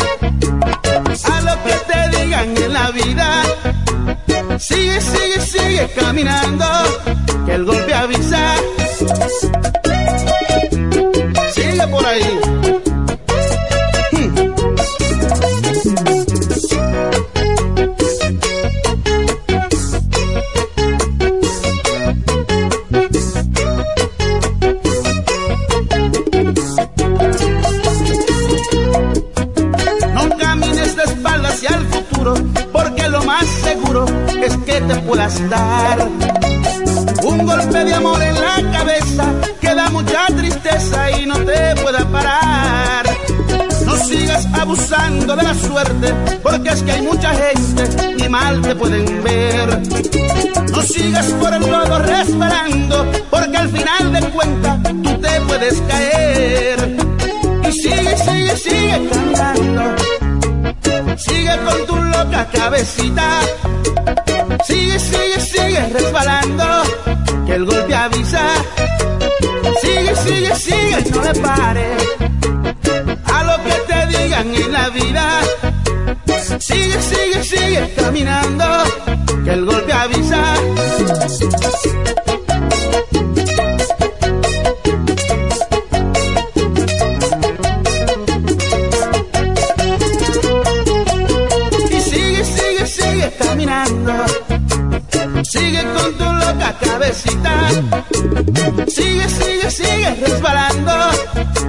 A lo que te digan en la vida. Sigue, sigue, sigue caminando. Que el golpe avisa. Un golpe de amor en la cabeza que da mucha tristeza y no te pueda parar. No sigas abusando de la suerte, porque es que hay mucha gente ni mal te pueden ver. No sigas por el lodo resbalando, porque al final de cuentas tú te puedes caer. Y sigue, sigue, sigue cantando. Sigue con tu loca cabecita. Sigue, sigue, sigue resbalando. Que el golpe avisa. Sigue, sigue, sigue, no le pare. A lo que te digan en la vida. Sigue, sigue, sigue caminando. Que el golpe avisa.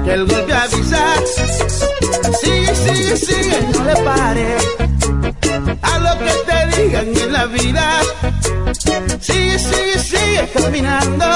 Que el golpe avisa. Sigue, sigue, sigue, no le pare. A lo que te digan en la vida. Sigue, sigue, sigue caminando.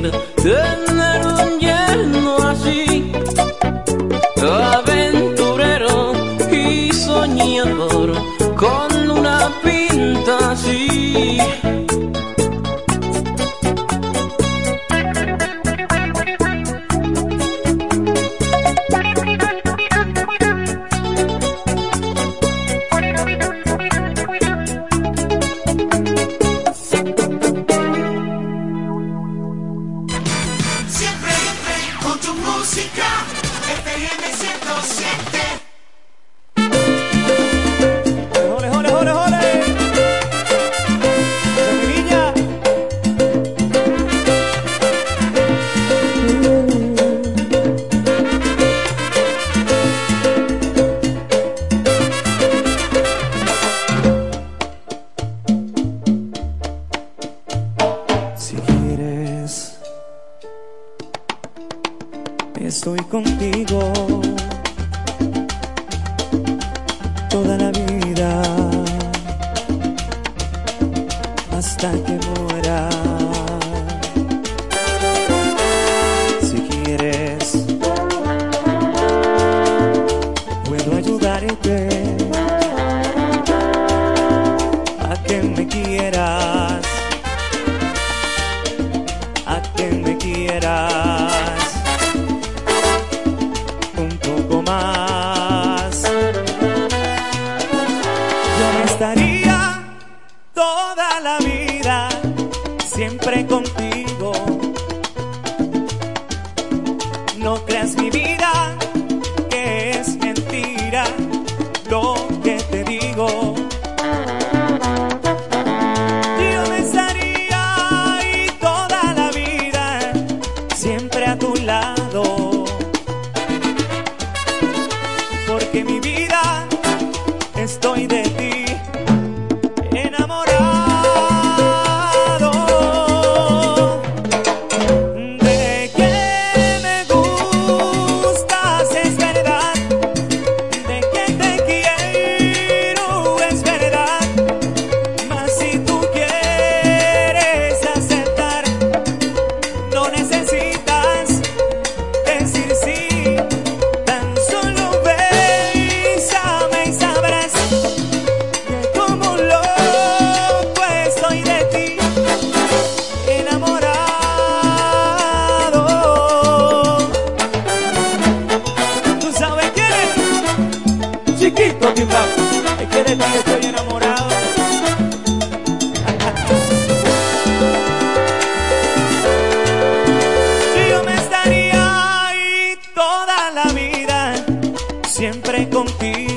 Decir siempre contigo.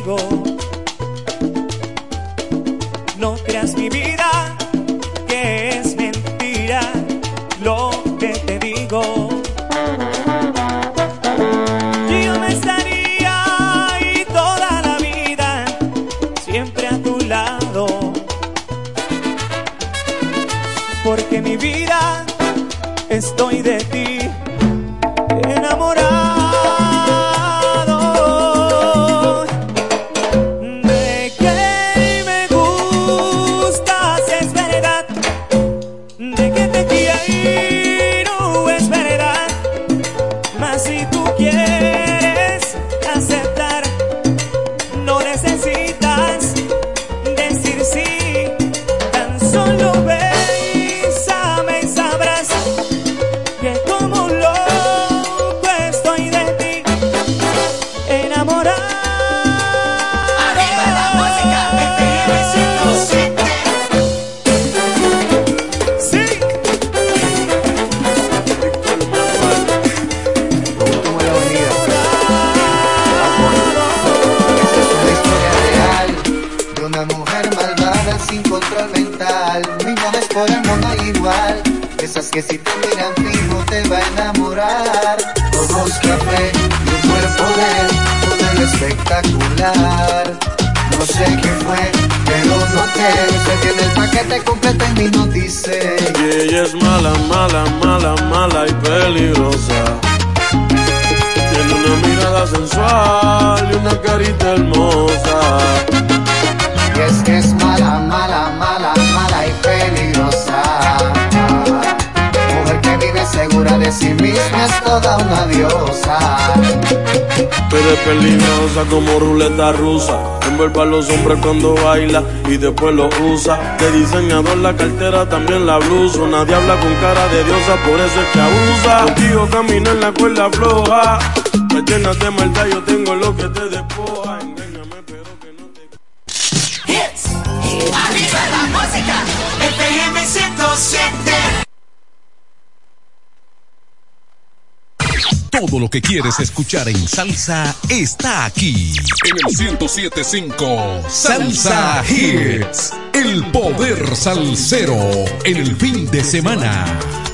los hombres cuando baila y después lo usa. De diseñador la cartera, también la blusa. Una diabla con cara de diosa, por eso es que abusa. Contigo camino en la cuerda floja. Me llenas maldad, yo tengo lo que te lo que quieres escuchar en salsa está aquí. En el 107.5 Salsa Hits. El poder salsero. El fin de semana.